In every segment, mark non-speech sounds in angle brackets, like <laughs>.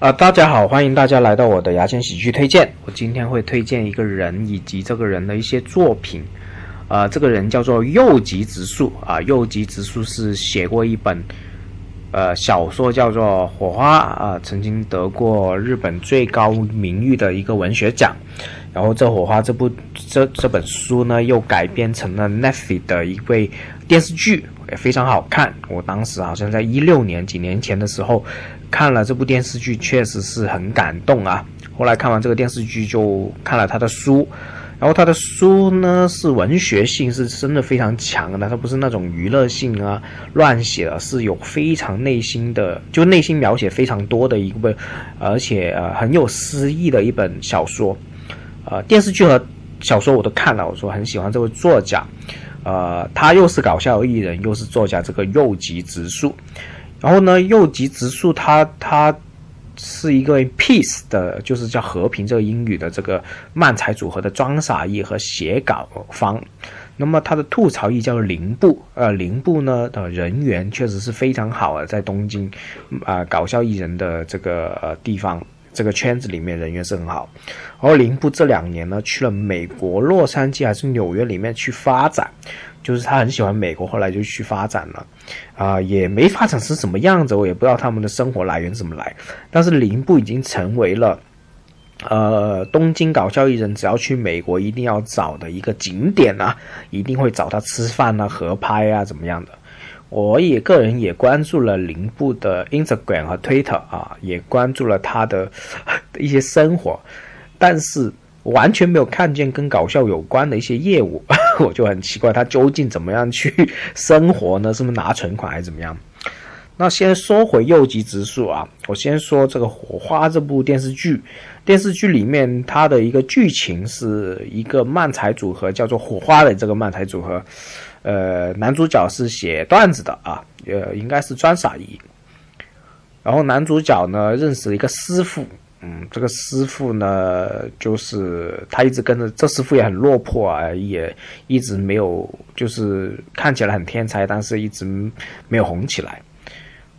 呃，大家好，欢迎大家来到我的牙签喜剧推荐。我今天会推荐一个人以及这个人的一些作品。呃，这个人叫做右吉直树啊，右吉直树是写过一本呃小说叫做《火花》啊，曾经得过日本最高名誉的一个文学奖。然后这《火花》这部这这本书呢，又改编成了 Netflix 的一位电视剧，也非常好看。我当时好像在一六年几年前的时候。看了这部电视剧，确实是很感动啊。后来看完这个电视剧，就看了他的书，然后他的书呢是文学性是真的非常强的，他不是那种娱乐性啊乱写的，是有非常内心的，就内心描写非常多的一个，而且呃很有诗意的一本小说。呃，电视剧和小说我都看了，我说很喜欢这位作家，呃，他又是搞笑艺人，又是作家，这个右吉直树。然后呢，右吉直树他他是一个 peace 的，就是叫和平这个英语的这个漫才组合的装傻艺和写稿方。那么他的吐槽艺叫做林部，呃，林部呢的人缘确实是非常好啊，在东京啊搞笑艺人的这个呃地方。这个圈子里面人缘是很好，而林布这两年呢去了美国洛杉矶还是纽约里面去发展，就是他很喜欢美国，后来就去发展了，啊，也没发展成什么样子，我也不知道他们的生活来源怎么来，但是林布已经成为了，呃，东京搞笑艺人只要去美国一定要找的一个景点啊，一定会找他吃饭啊、合拍啊怎么样的。我也个人也关注了林布的 Instagram 和 Twitter 啊，也关注了他的 <laughs> 一些生活，但是完全没有看见跟搞笑有关的一些业务，<laughs> 我就很奇怪他究竟怎么样去生活呢？是不是拿存款还是怎么样？那先说回右吉直树啊，我先说这个《火花》这部电视剧，电视剧里面它的一个剧情是一个漫才组合叫做火花的这个漫才组合。呃，男主角是写段子的啊，呃，应该是装傻姨。然后男主角呢，认识了一个师傅，嗯，这个师傅呢，就是他一直跟着，这师傅也很落魄啊，也一直没有，就是看起来很天才，但是一直没有红起来。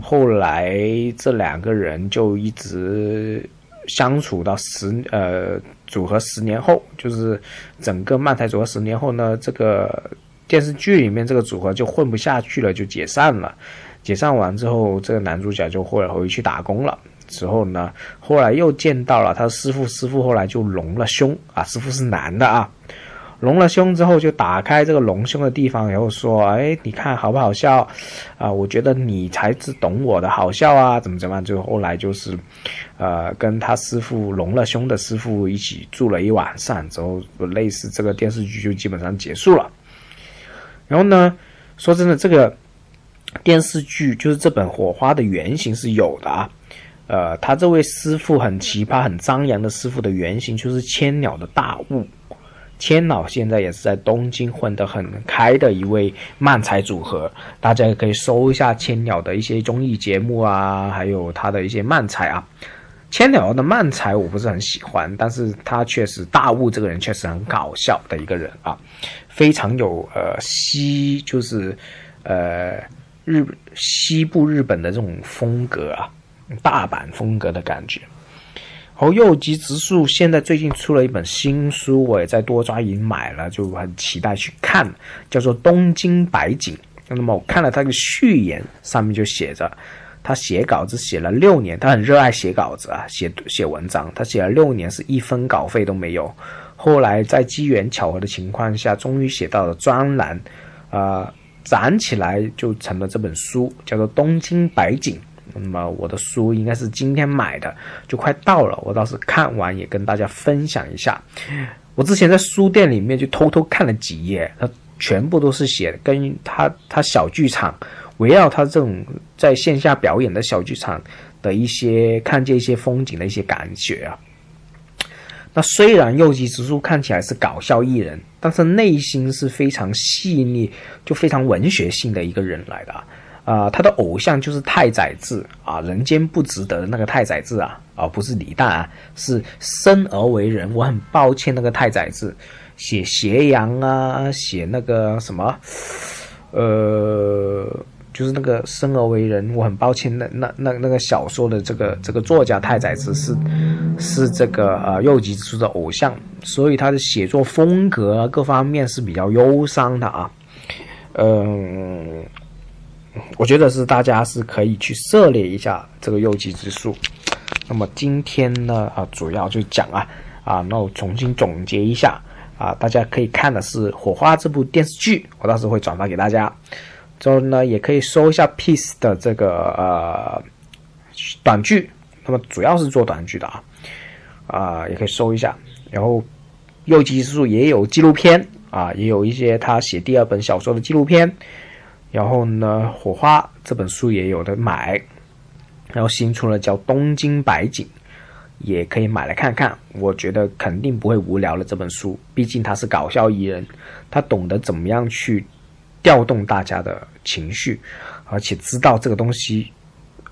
后来这两个人就一直相处到十呃组合十年后，就是整个漫才组合十年后呢，这个。电视剧里面这个组合就混不下去了，就解散了。解散完之后，这个男主角就回回去打工了。之后呢，后来又见到了他师傅，师傅后来就隆了胸啊，师傅是男的啊，隆了胸之后就打开这个隆胸的地方，然后说：“哎，你看好不好笑？啊，我觉得你才是懂我的好笑啊，怎么怎么样？”就后来就是，呃，跟他师傅隆了胸的师傅一起住了一晚上之后，类似这个电视剧就基本上结束了。然后呢，说真的，这个电视剧就是这本《火花》的原型是有的啊。呃，他这位师傅很奇葩、很张扬的师傅的原型就是千鸟的大雾。千鸟现在也是在东京混得很开的一位漫才组合，大家也可以搜一下千鸟的一些综艺节目啊，还有他的一些漫才啊。千鸟的漫才我不是很喜欢，但是他确实大雾这个人确实很搞笑的一个人啊，非常有呃西就是呃日西部日本的这种风格啊，大阪风格的感觉。后右吉直树现在最近出了一本新书，我也在多抓鱼买了，就很期待去看，叫做《东京白景》。那么我看了他的序言，上面就写着。他写稿子写了六年，他很热爱写稿子啊，写写文章。他写了六年，是一分稿费都没有。后来在机缘巧合的情况下，终于写到了专栏，啊，攒起来就成了这本书，叫做《东京白景》。那么我的书应该是今天买的，就快到了。我倒是看完也跟大家分享一下。我之前在书店里面就偷偷看了几页，它全部都是写跟他他小剧场。围绕他这种在线下表演的小剧场的一些看见一些风景的一些感觉啊，那虽然右吉直树看起来是搞笑艺人，但是内心是非常细腻，就非常文学性的一个人来的啊。啊他的偶像就是太宰治啊，人间不值得的那个太宰治啊，而不是李诞啊，是生而为人。我很抱歉，那个太宰治写斜阳啊，写那个什么，呃。就是那个生而为人，我很抱歉，那那那那个小说的这个这个作家太宰治是是这个呃右吉之树的偶像，所以他的写作风格各方面是比较忧伤的啊。嗯，我觉得是大家是可以去涉猎一下这个右吉之树。那么今天呢啊，主要就讲啊啊，那我重新总结一下啊，大家可以看的是《火花》这部电视剧，我到时候会转发给大家。之后呢，也可以搜一下 Peace 的这个呃短剧，那么主要是做短剧的啊，啊也可以搜一下。然后右吉之树也有纪录片啊，也有一些他写第二本小说的纪录片。然后呢，火花这本书也有的买。然后新出了叫《东京白景》，也可以买来看看。我觉得肯定不会无聊的这本书，毕竟他是搞笑艺人，他懂得怎么样去调动大家的情绪，而且知道这个东西，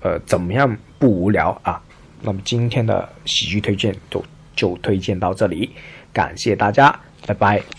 呃，怎么样不无聊啊。那么今天的喜剧推荐就就推荐到这里，感谢大家，拜拜。